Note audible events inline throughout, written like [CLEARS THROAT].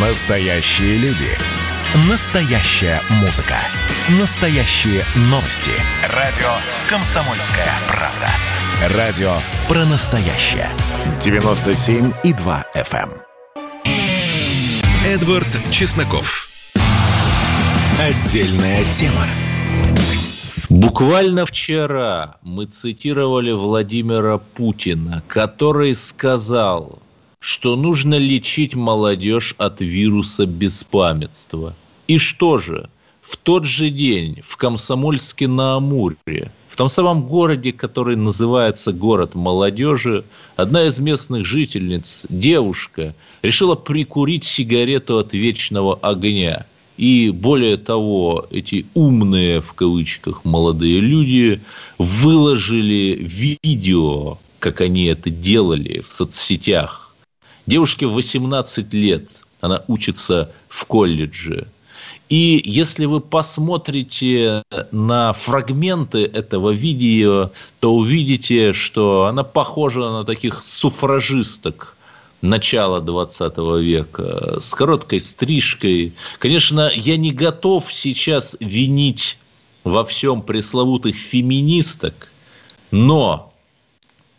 Настоящие люди. Настоящая музыка. Настоящие новости. Радио «Комсомольская правда». Радио про настоящее. 97,2 FM. эм. Эдвард Чесноков. Отдельная тема. Буквально вчера мы цитировали Владимира Путина, который сказал, что нужно лечить молодежь от вируса беспамятства. И что же? В тот же день в Комсомольске на Амуре, в том самом городе, который называется город молодежи, одна из местных жительниц, девушка, решила прикурить сигарету от вечного огня – и более того, эти умные, в кавычках, молодые люди выложили видео, как они это делали в соцсетях. Девушке 18 лет, она учится в колледже. И если вы посмотрите на фрагменты этого видео, то увидите, что она похожа на таких суфражисток – начала 20 века, с короткой стрижкой. Конечно, я не готов сейчас винить во всем пресловутых феминисток, но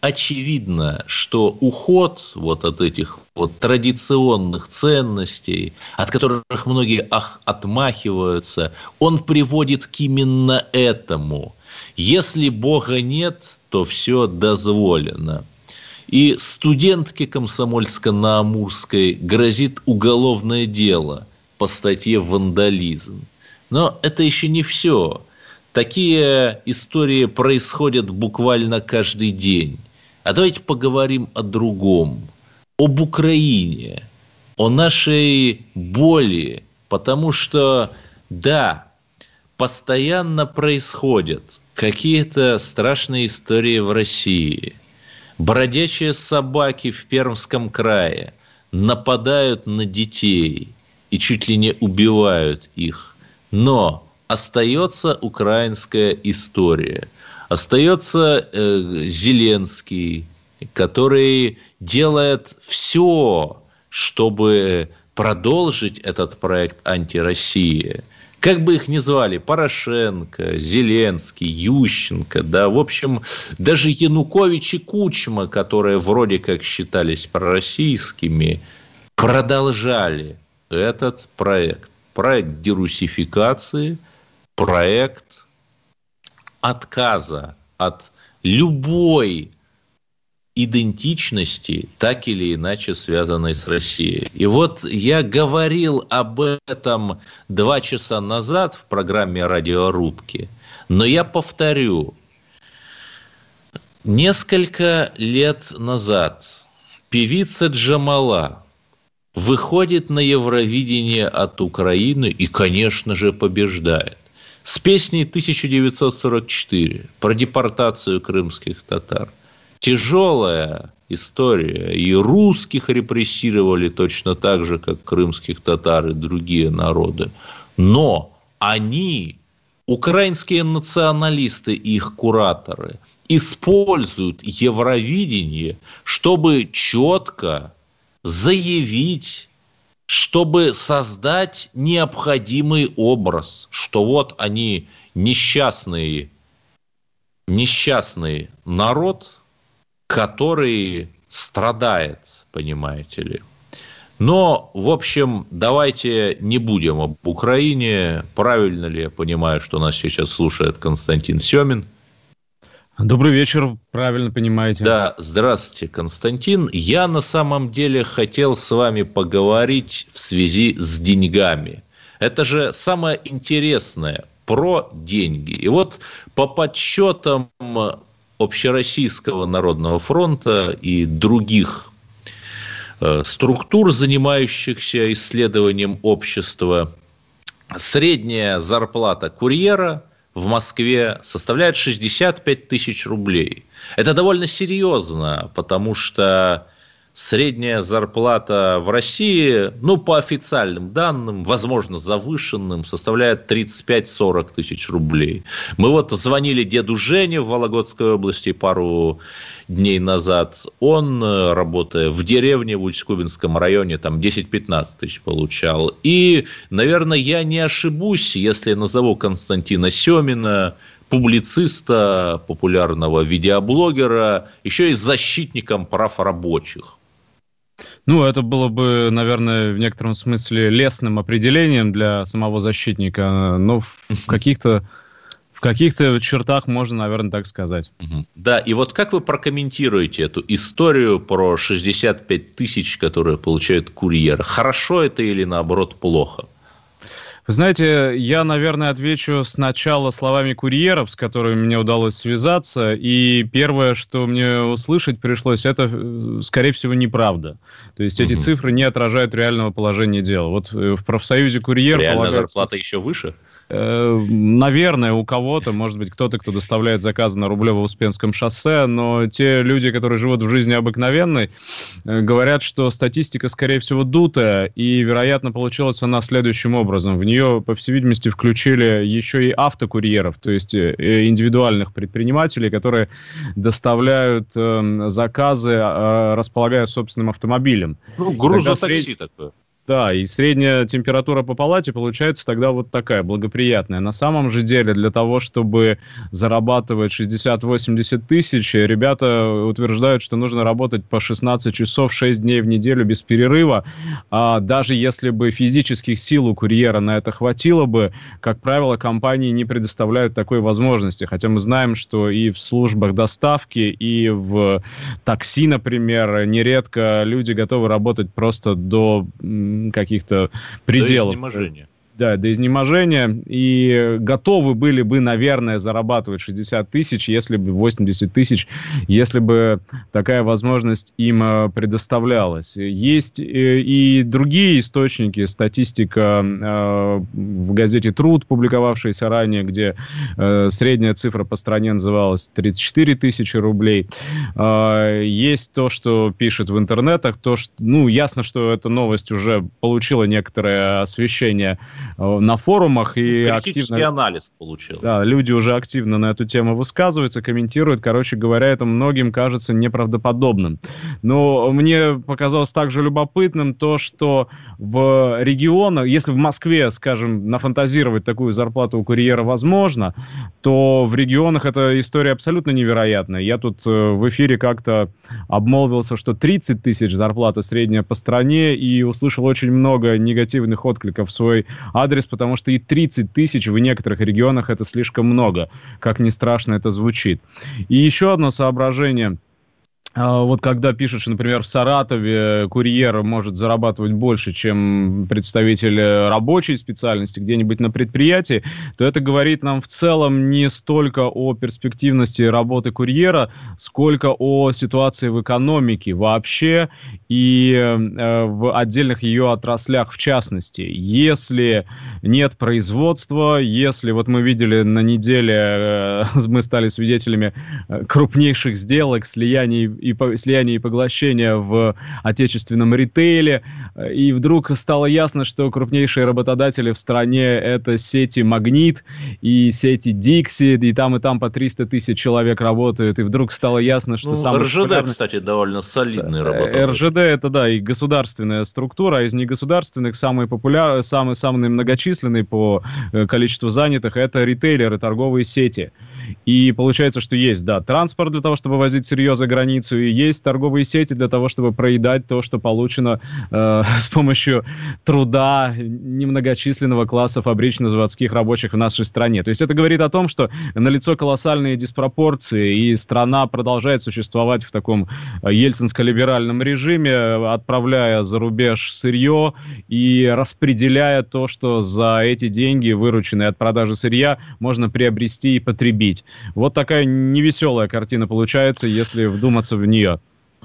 очевидно, что уход вот от этих вот традиционных ценностей, от которых многие ах, отмахиваются, он приводит к именно этому. Если Бога нет, то все дозволено. И студентке Комсомольска-на-Амурской грозит уголовное дело по статье «Вандализм». Но это еще не все. Такие истории происходят буквально каждый день. А давайте поговорим о другом. Об Украине. О нашей боли. Потому что, да, постоянно происходят какие-то страшные истории в России – Бродячие собаки в Пермском крае нападают на детей и чуть ли не убивают их. Но остается украинская история. Остается э, Зеленский, который делает все, чтобы продолжить этот проект антироссии. Как бы их ни звали, Порошенко, Зеленский, Ющенко, да, в общем, даже Янукович и Кучма, которые вроде как считались пророссийскими, продолжали этот проект. Проект дерусификации, проект отказа от любой идентичности, так или иначе связанной с Россией. И вот я говорил об этом два часа назад в программе «Радиорубки», но я повторю. Несколько лет назад певица Джамала выходит на Евровидение от Украины и, конечно же, побеждает. С песней 1944 про депортацию крымских татар тяжелая история. И русских репрессировали точно так же, как крымских татар и другие народы. Но они, украинские националисты и их кураторы, используют Евровидение, чтобы четко заявить, чтобы создать необходимый образ, что вот они несчастный, несчастный народ, который страдает, понимаете ли. Но, в общем, давайте не будем об Украине. Правильно ли я понимаю, что нас сейчас слушает Константин Семин? Добрый вечер, правильно понимаете. Да, здравствуйте, Константин. Я на самом деле хотел с вами поговорить в связи с деньгами. Это же самое интересное про деньги. И вот по подсчетам Общероссийского народного фронта и других э, структур, занимающихся исследованием общества, средняя зарплата курьера в Москве составляет 65 тысяч рублей. Это довольно серьезно, потому что Средняя зарплата в России, ну, по официальным данным, возможно, завышенным, составляет 35-40 тысяч рублей. Мы вот звонили деду Жене в Вологодской области пару дней назад. Он, э, работая в деревне в Усть-Кубинском районе, там 10-15 тысяч получал. И, наверное, я не ошибусь, если назову Константина Семина, публициста, популярного видеоблогера, еще и защитником прав рабочих. Ну, это было бы, наверное, в некотором смысле лесным определением для самого защитника, но в каких-то в каких-то чертах можно, наверное, так сказать. Да, и вот как вы прокомментируете эту историю про 65 тысяч, которые получают курьеры? Хорошо это или наоборот плохо? Вы знаете, я, наверное, отвечу сначала словами курьеров, с которыми мне удалось связаться, и первое, что мне услышать пришлось, это, э, скорее всего, неправда. То есть угу. эти цифры не отражают реального положения дела. Вот э, в профсоюзе курьеров... Реальная полагается... зарплата еще выше? Э, наверное, у кого-то, может быть, кто-то, кто доставляет заказы на Рублево-Успенском шоссе, но те люди, которые живут в жизни обыкновенной, э, говорят, что статистика, скорее всего, дутая, и, вероятно, получилась она следующим образом. В нее, по всей видимости, включили еще и автокурьеров, то есть э, индивидуальных предпринимателей, которые доставляют э, заказы, э, располагая собственным автомобилем. Ну, грузотакси сред... такое. Да, и средняя температура по палате получается тогда вот такая, благоприятная. На самом же деле, для того, чтобы зарабатывать 60-80 тысяч, ребята утверждают, что нужно работать по 16 часов 6 дней в неделю без перерыва. А даже если бы физических сил у курьера на это хватило бы, как правило, компании не предоставляют такой возможности. Хотя мы знаем, что и в службах доставки, и в такси, например, нередко люди готовы работать просто до каких-то пределов. До изнеможения да, до изнеможения, и готовы были бы, наверное, зарабатывать 60 тысяч, если бы 80 тысяч, если бы такая возможность им э, предоставлялась. Есть э, и другие источники, статистика э, в газете «Труд», публиковавшаяся ранее, где средняя цифра по стране называлась 34 тысячи рублей. Есть то, что пишет в интернетах, то, что, ну, ясно, что эта новость уже получила некоторое освещение на форумах и Критический активно... анализ получил. Да, люди уже активно на эту тему высказываются, комментируют. Короче говоря, это многим кажется неправдоподобным. Но мне показалось также любопытным то, что в регионах, если в Москве, скажем, нафантазировать такую зарплату у курьера возможно, то в регионах эта история абсолютно невероятная. Я тут э, в эфире как-то обмолвился, что 30 тысяч зарплата средняя по стране, и услышал очень много негативных откликов в свой адрес, потому что и 30 тысяч в некоторых регионах это слишком много, как ни страшно это звучит. И еще одно соображение – вот когда пишут, что, например, в Саратове курьер может зарабатывать больше, чем представитель рабочей специальности где-нибудь на предприятии, то это говорит нам в целом не столько о перспективности работы курьера, сколько о ситуации в экономике вообще и э, в отдельных ее отраслях в частности. Если нет производства, если вот мы видели на неделе, э, [LAUGHS] мы стали свидетелями э, крупнейших сделок, слияний и слияния и поглощения в отечественном ритейле. И вдруг стало ясно, что крупнейшие работодатели в стране это сети «Магнит» и сети «Дикси», и там и там по 300 тысяч человек работают. И вдруг стало ясно, что ну, самый РЖД, популярный... кстати, довольно солидный работодатель. РЖД это, да, и государственная структура, а из негосударственных самый популярный, самый, самый многочисленный по э, количеству занятых это ритейлеры, торговые сети. И получается, что есть, да, транспорт для того, чтобы возить сырье за границу, и есть торговые сети для того, чтобы проедать то, что получено э, [LAUGHS] с помощью труда немногочисленного класса фабрично-заводских рабочих в нашей стране. То есть это говорит о том, что налицо колоссальные диспропорции, и страна продолжает существовать в таком э, ельцинско-либеральном режиме, отправляя за рубеж сырье и распределяя то, что за эти деньги, вырученные от продажи сырья, можно приобрести и потребить. Вот такая невеселая картина получается, если вдуматься в нее.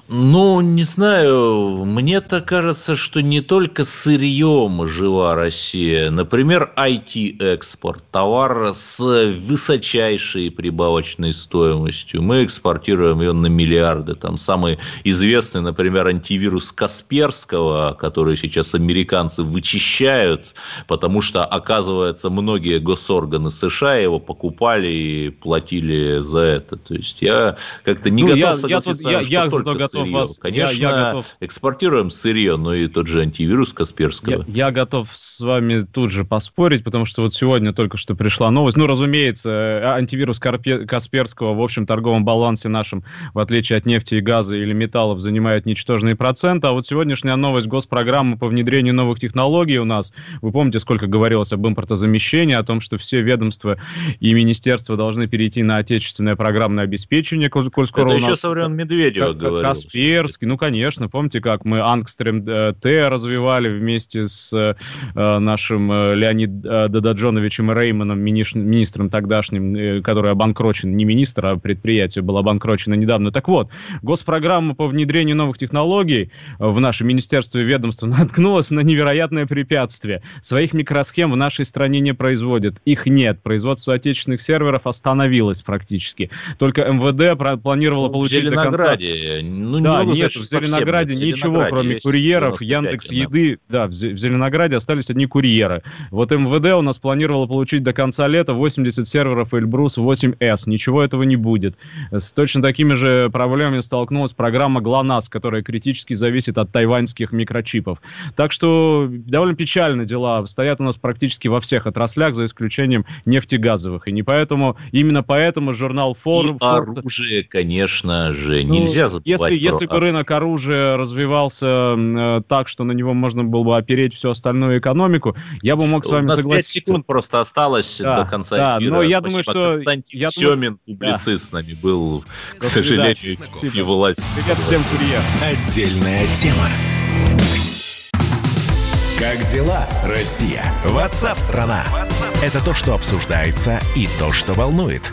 Ну, не знаю, мне-то кажется, что не только сырьем жива Россия. Например, IT-экспорт, товар с высочайшей прибавочной стоимостью. Мы экспортируем ее на миллиарды. Там самый известный, например, антивирус Касперского, который сейчас американцы вычищают, потому что, оказывается, многие госорганы США его покупали и платили за это. То есть я как-то не ну, готов я, согласиться, я, я, что я только готов сырье. вас... Конечно, я, я готов... экспортируем сырье, но и тот же антивирус Касперского. Я, я готов с вами тут же поспорить, потому что вот сегодня только что пришла новость. Ну, разумеется, э, антивирус Карпе... Касперского в общем торговом балансе нашем, в отличие от нефти и газа или металлов, занимает ничтожный процент. А вот сегодняшняя новость госпрограммы по внедрению новых технологий у нас. Вы помните, сколько говорилось об импортозамещении, о том, что все ведомства и министерства должны перейти на отечественное программное обеспечение, коль скоро Это у нас... еще со времен Медведева говорил. Касперский, ну, конечно, помните, как мы Ангстрем э, Т развивали вместе с э, нашим э, Леонид Дададжоновичем Рейманом, министром тогдашним, который обанкрочен, не министр, а предприятие было обанкрочено недавно. Так вот, госпрограмма по внедрению новых технологий в наше министерство и ведомство [LAUGHS] наткнулась на невероятное препятствие. Своих микросхем в нашей стране не производят. Их нет. Производство отечественных серверов остановилось практически. Только МВД планировало ну, получить до конца... Ну, да, нет, в Зеленограде совсем. ничего, Зеленограде кроме курьеров, Яндекс да. Еды. Да, в Зеленограде остались одни курьеры. Вот МВД у нас планировало получить до конца лета 80 серверов Эльбрус 8С. Ничего этого не будет. С точно такими же проблемами столкнулась программа ГЛОНАСС, которая критически зависит от тайваньских микрочипов. Так что довольно печально дела стоят у нас практически во всех отраслях, за исключением нефтегазовых. И не поэтому, именно поэтому журнал Forbes... И оружие, конечно же, ну, нельзя забывать если, если бы рынок оружия развивался э, так, что на него можно было бы опереть всю остальную экономику, я бы мог с вами У нас согласиться. 5 секунд просто осталось да, до конца да, эфира. Но я думаю, что... Константин я Семин, думаю... публицист, да. с нами был, к сожалению, не власть. Привет всем курьер. Отдельная тема. Как дела, Россия? Ватсап-страна! Это то, что обсуждается и то, что волнует.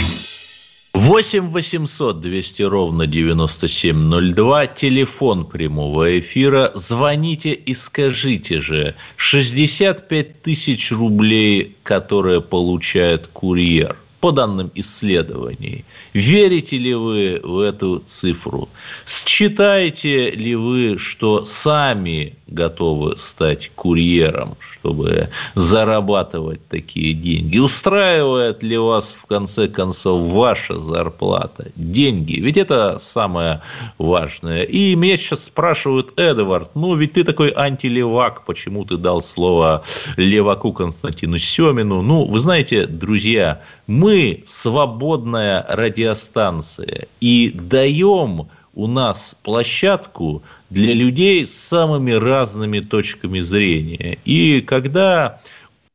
8 800 200 ровно 9702, телефон прямого эфира. Звоните и скажите же, 65 тысяч рублей, которые получает курьер – по данным исследований. Верите ли вы в эту цифру? Считаете ли вы, что сами готовы стать курьером, чтобы зарабатывать такие деньги? Устраивает ли вас, в конце концов, ваша зарплата? Деньги. Ведь это самое важное. И меня сейчас спрашивают, Эдвард, ну ведь ты такой антилевак, почему ты дал слово леваку Константину Семину? Ну, вы знаете, друзья, мы свободная радиостанция и даем у нас площадку для людей с самыми разными точками зрения. И когда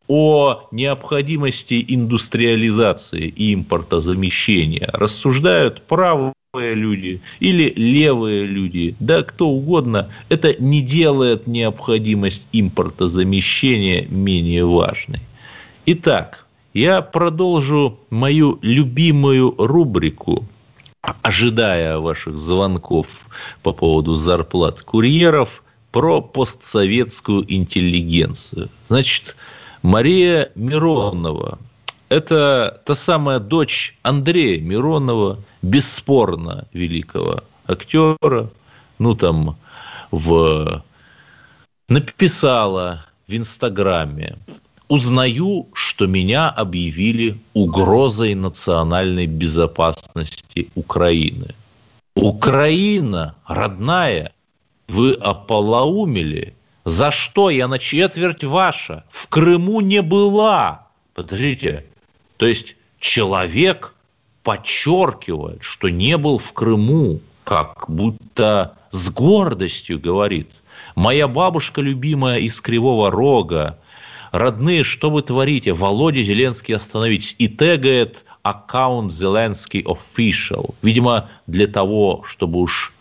о необходимости индустриализации и импортозамещения рассуждают правые люди или левые люди, да кто угодно, это не делает необходимость импортозамещения менее важной. Итак, я продолжу мою любимую рубрику, ожидая ваших звонков по поводу зарплат курьеров, про постсоветскую интеллигенцию. Значит, Мария Миронова – это та самая дочь Андрея Миронова, бесспорно великого актера, ну там в написала в Инстаграме узнаю, что меня объявили угрозой национальной безопасности Украины. Украина, родная, вы ополоумели. За что я на четверть ваша? В Крыму не была. Подождите. То есть человек подчеркивает, что не был в Крыму, как будто с гордостью говорит, моя бабушка любимая из Кривого Рога, родные, что вы творите? Володя Зеленский, остановитесь. И тегает аккаунт Зеленский Official. Видимо, для того, чтобы уж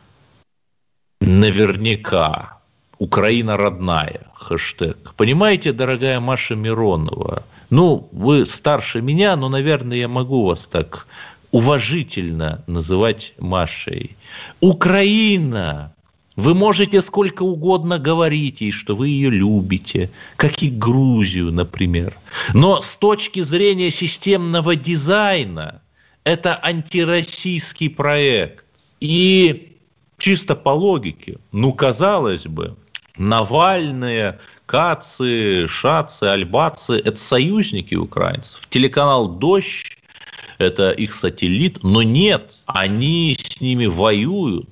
наверняка Украина родная, хэштег. Понимаете, дорогая Маша Миронова, ну, вы старше меня, но, наверное, я могу вас так уважительно называть Машей. Украина вы можете сколько угодно говорить ей, что вы ее любите, как и Грузию, например. Но с точки зрения системного дизайна это антироссийский проект. И чисто по логике, ну, казалось бы, Навальные, Кацы, Шацы, Альбацы – это союзники украинцев. Телеканал «Дождь» – это их сателлит, но нет, они с ними воюют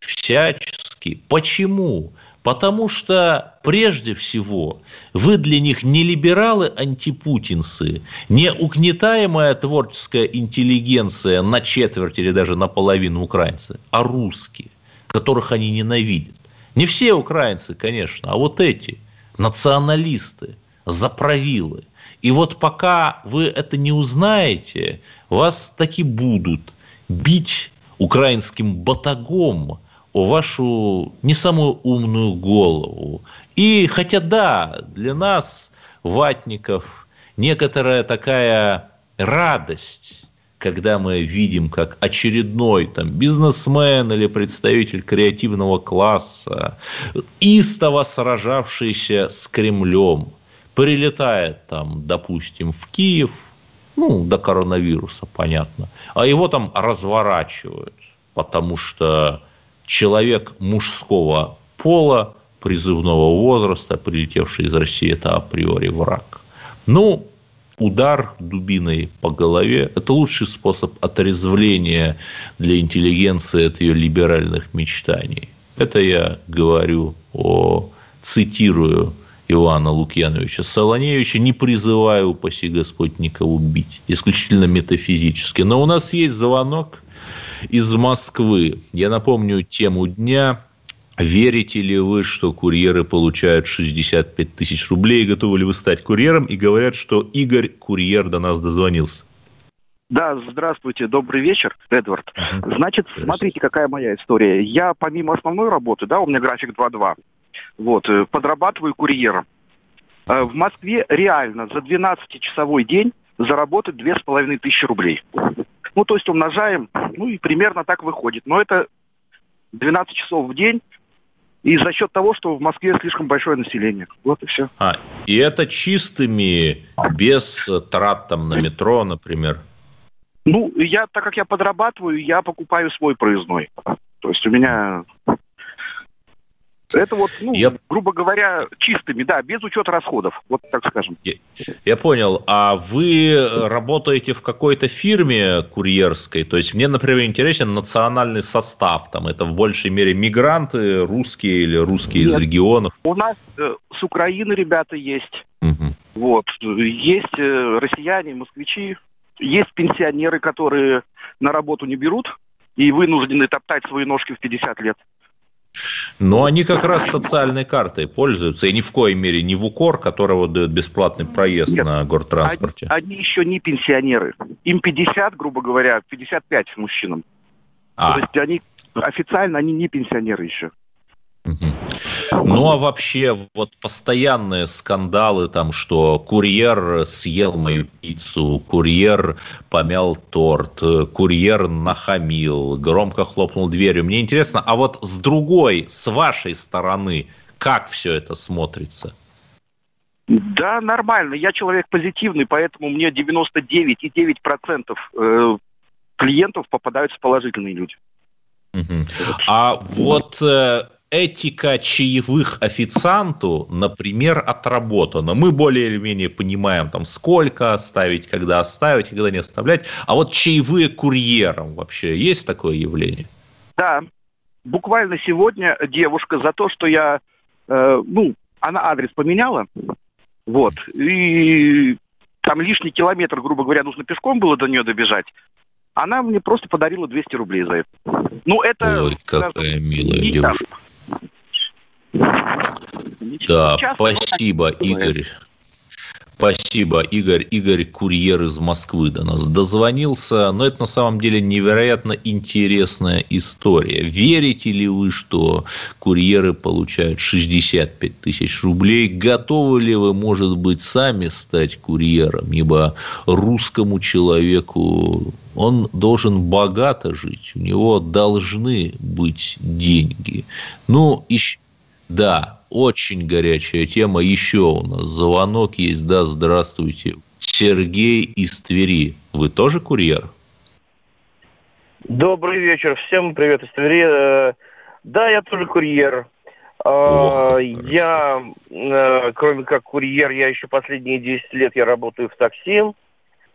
всячески Зеленский. Почему? Потому что, прежде всего, вы для них не либералы-антипутинцы, не угнетаемая творческая интеллигенция на четверть или даже наполовину украинцы, а русские, которых они ненавидят. Не все украинцы, конечно, а вот эти, националисты, заправилы. И вот пока вы это не узнаете, вас таки будут бить украинским батагом, вашу не самую умную голову. И хотя да, для нас, ватников, некоторая такая радость, когда мы видим, как очередной там, бизнесмен или представитель креативного класса, истово сражавшийся с Кремлем, прилетает там, допустим, в Киев, ну, до коронавируса, понятно, а его там разворачивают, потому что человек мужского пола, призывного возраста, прилетевший из России, это априори враг. Ну, удар дубиной по голове – это лучший способ отрезвления для интеллигенции от ее либеральных мечтаний. Это я говорю о, цитирую Ивана Лукьяновича Солоневича, не призываю, упаси Господь, никого бить, исключительно метафизически. Но у нас есть звонок – из Москвы. Я напомню тему дня. Верите ли вы, что курьеры получают 65 тысяч рублей? Готовы ли вы стать курьером? И говорят, что Игорь, курьер, до нас дозвонился. Да, здравствуйте, добрый вечер, Эдвард. Значит, смотрите, какая моя история. Я помимо основной работы, да, у меня график 2-2, вот, э, подрабатываю курьером. Э, в Москве реально за 12-часовой день заработать 2500 рублей. Ну, то есть умножаем, ну и примерно так выходит. Но это 12 часов в день, и за счет того, что в Москве слишком большое население. Вот и все. А, и это чистыми, без трат там на метро, например? Ну, я, так как я подрабатываю, я покупаю свой проездной. То есть у меня это вот, ну, я... грубо говоря, чистыми, да, без учета расходов, вот так скажем. Я, я понял. А вы работаете в какой-то фирме курьерской? То есть мне, например, интересен национальный состав. Там это в большей мере мигранты, русские или русские Нет. из регионов? У нас э, с Украины ребята есть. Угу. Вот. Есть э, россияне, москвичи. Есть пенсионеры, которые на работу не берут и вынуждены топтать свои ножки в 50 лет. Но они как раз социальной картой пользуются, и ни в коей мере не в укор, которого дают бесплатный проезд Нет, на гортранспорте. Они, они еще не пенсионеры. Им 50, грубо говоря, 55 мужчинам. А. То есть они официально они не пенсионеры еще. Ну а вообще вот постоянные скандалы там, что курьер съел мою пиццу, курьер помял торт, курьер нахамил, громко хлопнул дверью. Мне интересно, а вот с другой, с вашей стороны, как все это смотрится? Да, нормально. Я человек позитивный, поэтому мне 99,9% э, клиентов попадаются положительные люди. Угу. А вот э, этика чаевых официанту, например, отработана. Мы более или менее понимаем, там, сколько оставить, когда оставить, когда не оставлять. А вот чаевые курьерам вообще есть такое явление? Да. Буквально сегодня девушка за то, что я, э, ну, она адрес поменяла, вот, и там лишний километр, грубо говоря, нужно пешком было до нее добежать. Она мне просто подарила 200 рублей за это. Ну, это... Ой, какая скажем, милая девушка. Да, спасибо, Игорь. Спасибо, Игорь. Игорь Курьер из Москвы до нас дозвонился. Но это на самом деле невероятно интересная история. Верите ли вы, что курьеры получают 65 тысяч рублей? Готовы ли вы, может быть, сами стать курьером? Ибо русскому человеку он должен богато жить. У него должны быть деньги. Ну, еще да, очень горячая тема. Еще у нас звонок есть. Да, здравствуйте. Сергей из Твери. Вы тоже курьер? Добрый вечер. Всем привет из Твери. Э, да, я тоже курьер. Ох, э, я, э, кроме как курьер, я еще последние 10 лет я работаю в такси.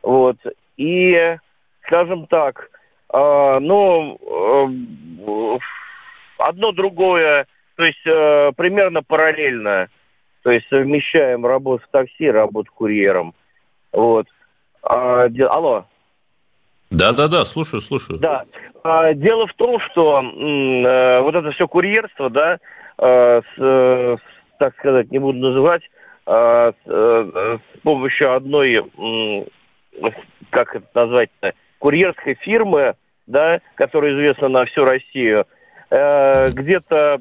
Вот. И, скажем так, ну, одно другое то есть э, примерно параллельно. То есть совмещаем работу в такси, работу курьером. Вот. А, де... Алло. Да-да-да, слушаю, слушаю. Да. А, дело в том, что э, вот это все курьерство, да, э, с, э, так сказать, не буду называть, э, с, э, с помощью одной, э, как это назвать-то, курьерской фирмы, да, которая известна на всю Россию, э, где-то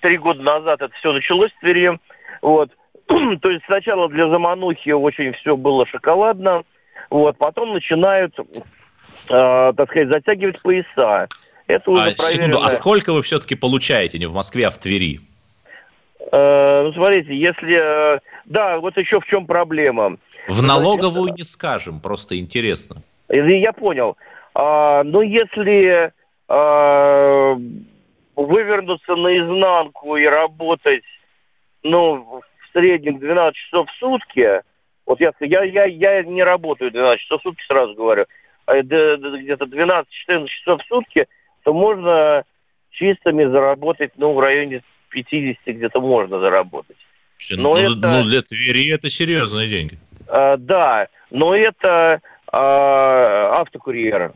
три года назад это все началось в Твери. Вот. [CLEARS THROAT] То есть сначала для заманухи очень все было шоколадно, вот, потом начинают, э, так сказать, затягивать пояса. Это уже а, проверено. секунду, а сколько вы все-таки получаете не в Москве, а в Твери? Э, ну, смотрите, если... Э, да, вот еще в чем проблема. В налоговую Значит, не скажем, просто интересно. Я понял. А, но если а, вывернуться наизнанку и работать, ну, в среднем 12 часов в сутки, вот я, я, я, я не работаю 12 часов в сутки, сразу говорю, а где-то 12-14 часов в сутки, то можно чистыми заработать, ну, в районе 50 где-то можно заработать. Но ну, это, ну, для Твери это серьезные деньги. А, да, но это а, автокурьеры.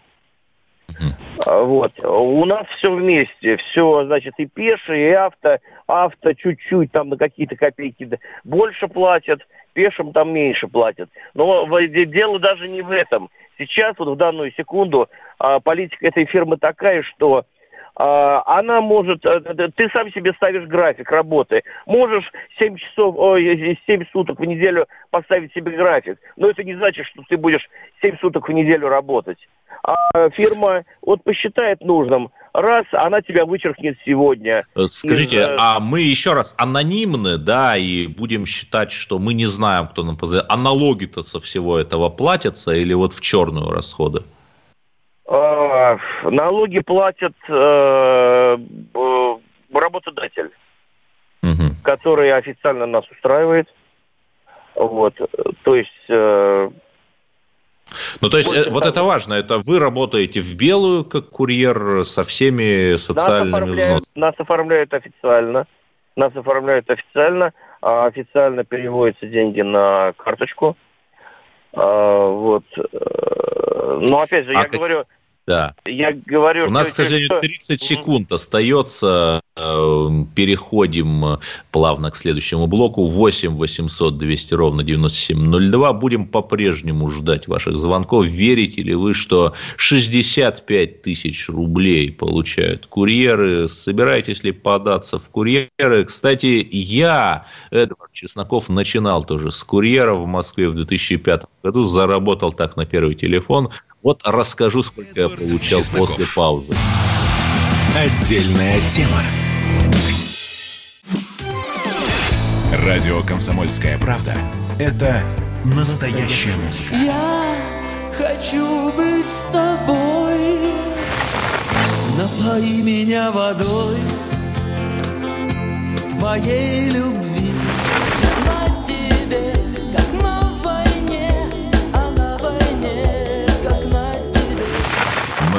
Вот. У нас все вместе. Все, значит, и пешие, и авто. Авто чуть-чуть там на какие-то копейки больше платят, пешим там меньше платят. Но дело даже не в этом. Сейчас, вот в данную секунду, а, политика этой фирмы такая, что она может, э, ты сам себе ставишь график работы. Можешь 7 часов, ой, 7 суток в неделю поставить себе график, но это не значит, что ты будешь 7 суток в неделю работать. А фирма вот посчитает нужным, раз, она тебя вычеркнет сегодня. Э, скажите, из... Э, а мы еще раз анонимны, да, и будем считать, что мы не знаем, кто нам позвонил. А налоги-то со всего этого платятся или вот в черную расходы? А, налоги платят э, работодатель, угу. который официально нас устраивает. Вот, то есть... Э, ну, то есть, э, вот это важно, это вы работаете в белую, как курьер, со всеми социальными нас оформляют, взносами? Нас оформляют официально, нас оформляют официально, а официально переводятся деньги на карточку. А, вот. Но опять же, а я как... говорю, да. Я говорю, У нас, к сожалению, 30 секунд остается. Эм, переходим плавно к следующему блоку. 8 800 200 ровно 9702. Будем по-прежнему ждать ваших звонков. Верите ли вы, что 65 тысяч рублей получают курьеры? Собираетесь ли податься в курьеры? Кстати, я, Эдвард Чесноков, начинал тоже с курьера в Москве в 2005 году. Заработал так на первый телефон. Вот расскажу, сколько я получал Чесноков. после паузы. Отдельная тема. Радио «Комсомольская правда» — это настоящая музыка. Я хочу быть с тобой. Напои меня водой твоей любви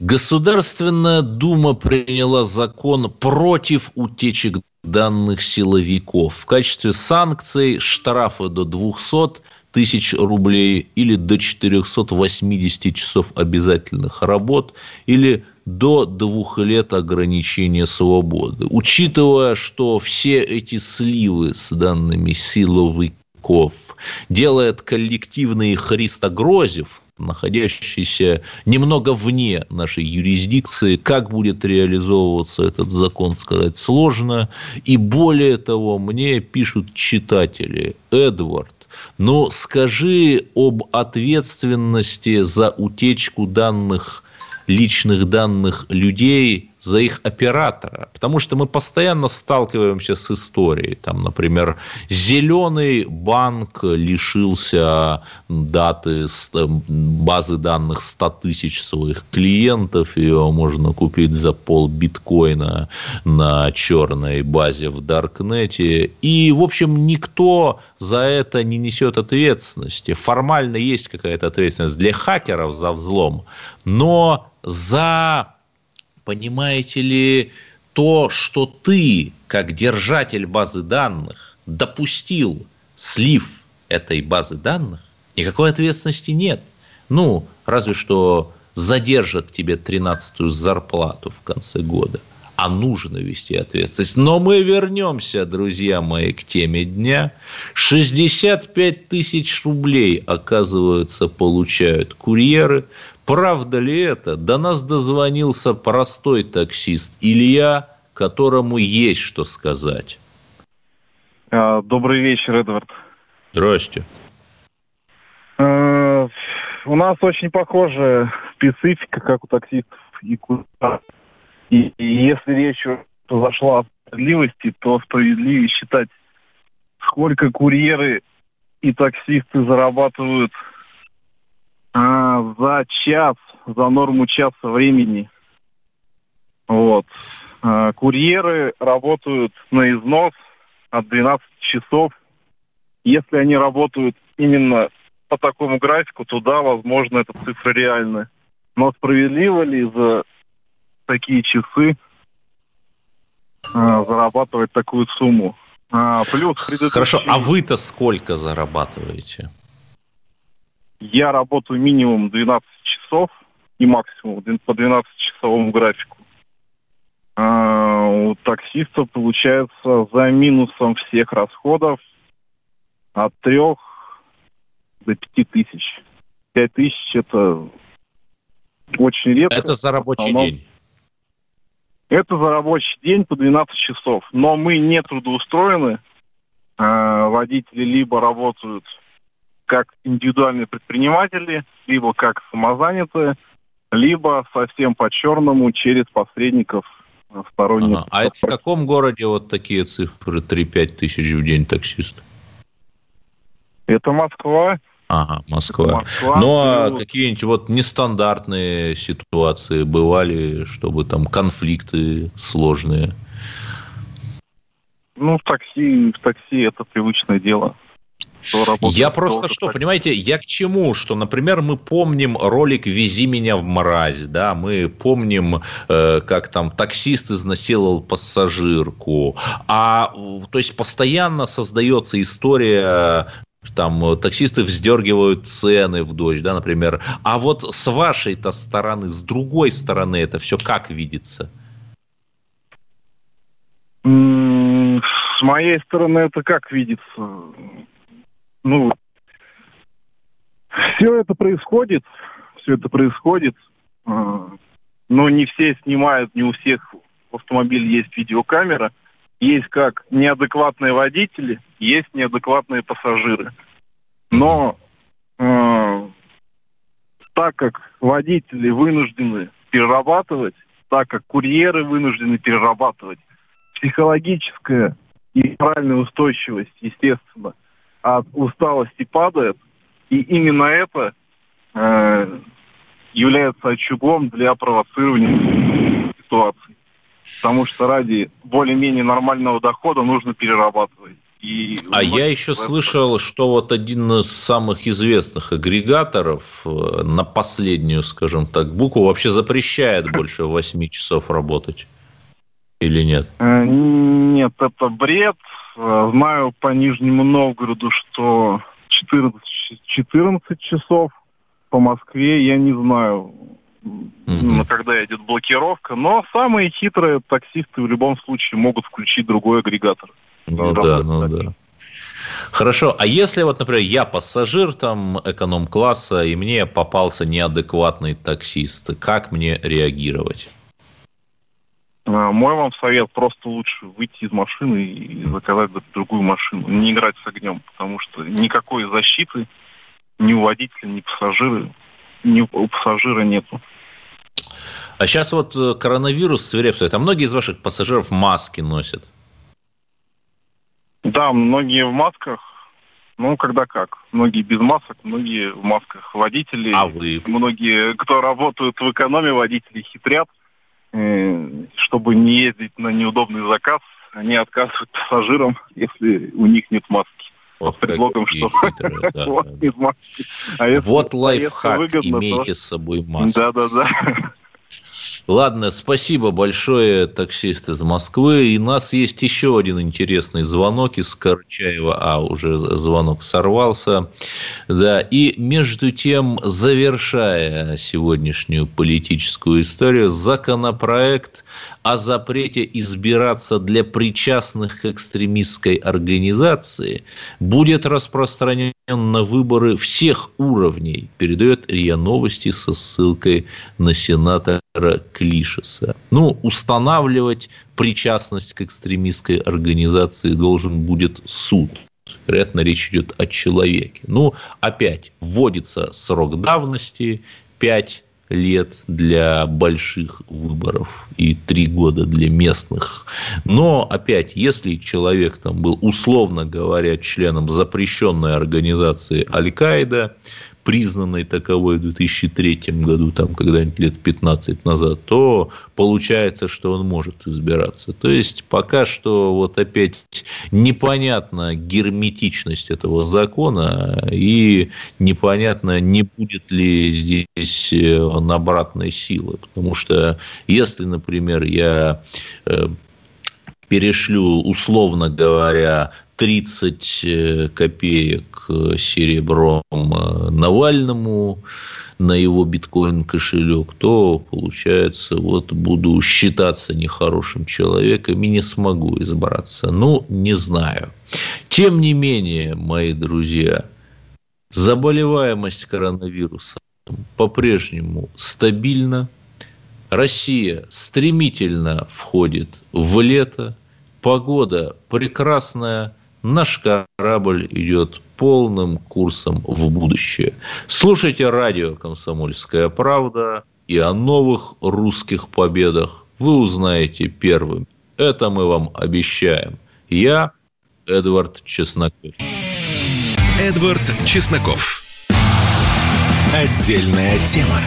Государственная Дума приняла закон против утечек данных силовиков. В качестве санкций штрафы до 200 тысяч рублей или до 480 часов обязательных работ или до двух лет ограничения свободы. Учитывая, что все эти сливы с данными силовиков делает коллективный Христо Грозев, находящийся немного вне нашей юрисдикции. Как будет реализовываться этот закон, сказать сложно. И более того, мне пишут читатели, Эдвард, но скажи об ответственности за утечку данных личных данных людей за их оператора. Потому что мы постоянно сталкиваемся с историей. Там, например, зеленый банк лишился даты базы данных 100 тысяч своих клиентов. Ее можно купить за пол биткоина на черной базе в Даркнете. И, в общем, никто за это не несет ответственности. Формально есть какая-то ответственность для хакеров за взлом. Но за понимаете ли, то, что ты, как держатель базы данных, допустил слив этой базы данных, никакой ответственности нет. Ну, разве что задержат тебе 13-ю зарплату в конце года. А нужно вести ответственность. Но мы вернемся, друзья мои, к теме дня. 65 тысяч рублей, оказывается, получают курьеры Правда ли это? До нас дозвонился простой таксист Илья, которому есть что сказать. А, добрый вечер, Эдвард. Здрасте. А, у нас очень похожая специфика, как у таксистов и курьеров. И, и если речь зашла о справедливости, то справедливее считать, сколько курьеры и таксисты зарабатывают а, за час, за норму часа времени. Вот. А, курьеры работают на износ от 12 часов. Если они работают именно по такому графику, то да, возможно, эта цифра реальная. Но справедливо ли за такие часы а, зарабатывать такую сумму? А, плюс предыдущий... Хорошо, а вы-то сколько зарабатываете? Я работаю минимум 12 часов и максимум по 12-часовому графику. А у таксиста получается за минусом всех расходов от трех до пяти тысяч. Пять тысяч это очень редко. Это за рабочий день? Это за рабочий день по 12 часов. Но мы не трудоустроены. А, водители либо работают как индивидуальные предприниматели, либо как самозанятые, либо совсем по-черному через посредников сторонних. Ага. А это в каком городе вот такие цифры 3-5 тысяч в день таксист? Это Москва. Ага, Москва. Москва. Ну, а ну, какие-нибудь вот нестандартные ситуации бывали, чтобы там конфликты сложные? Ну, в такси, в такси это привычное дело. Я просто что, так. понимаете, я к чему? Что, например, мы помним ролик «Вези меня в мразь», да, мы помним, э, как там таксист изнасиловал пассажирку, а, то есть, постоянно создается история там таксисты вздергивают цены в дождь, да, например. А вот с вашей-то стороны, с другой стороны это все как видится? С моей стороны это как видится? ну, все это происходит, все это происходит, а, но не все снимают, не у всех в автомобиле есть видеокамера. Есть как неадекватные водители, есть неадекватные пассажиры. Но э, так как водители вынуждены перерабатывать, так как курьеры вынуждены перерабатывать, психологическая и моральная устойчивость, естественно, от усталости падает. И именно это э, является очагом для провоцирования ситуации. Потому что ради более-менее нормального дохода нужно перерабатывать. И а я еще слышал, что вот один из самых известных агрегаторов э, на последнюю, скажем так, букву вообще запрещает больше 8 часов работать. Или нет? Э, нет, это бред. Э, знаю по Нижнему Новгороду, что 14, 14 часов. По Москве я не знаю, mm-hmm. когда идет блокировка. Но самые хитрые таксисты в любом случае могут включить другой агрегатор. Ну да, ну да. Хорошо, а если вот, например, я пассажир там эконом-класса, и мне попался неадекватный таксист, как мне реагировать? А, мой вам совет, просто лучше выйти из машины и заказать другую машину, не играть с огнем, потому что никакой защиты ни у водителя, ни пассажира, ни у пассажира нету. А сейчас вот э, коронавирус свирепствует, а многие из ваших пассажиров маски носят? Да, многие в масках, ну, когда как. Многие без масок, многие в масках. Водители, а вы? многие, кто работают в экономе, водители хитрят, э, чтобы не ездить на неудобный заказ, они отказывают пассажирам, если у них нет маски. Под предлогом, что хитрые, [LAUGHS] да, вот, да. А если вот лайфхак, выгодно, имейте то... с собой маску. Да-да-да. Ладно, спасибо большое, таксист из Москвы. И у нас есть еще один интересный звонок из Карчаева. А, уже звонок сорвался. Да, и между тем, завершая сегодняшнюю политическую историю, законопроект о запрете избираться для причастных к экстремистской организации будет распространен на выборы всех уровней, передает РИА Новости со ссылкой на сенатора Клишеса. Ну, устанавливать причастность к экстремистской организации должен будет суд. Вероятно, речь идет о человеке. Ну, опять, вводится срок давности 5 лет для больших выборов и три года для местных. Но, опять, если человек там был, условно говоря, членом запрещенной организации Аль-Каида, признанной таковой в 2003 году, там когда-нибудь лет 15 назад, то получается, что он может избираться. То есть, пока что вот опять непонятна герметичность этого закона и непонятно, не будет ли здесь э, он обратной силы. Потому что если, например, я э, перешлю, условно говоря, 30 э, копеек э, серебром э, Навальному на его биткоин кошелек, то получается, вот буду считаться нехорошим человеком и не смогу избраться. Ну, не знаю. Тем не менее, мои друзья, заболеваемость коронавирусом по-прежнему стабильна. Россия стремительно входит в лето. Погода прекрасная наш корабль идет полным курсом в будущее. Слушайте радио «Комсомольская правда» и о новых русских победах вы узнаете первым. Это мы вам обещаем. Я Эдвард Чесноков. Эдвард Чесноков. Отдельная тема.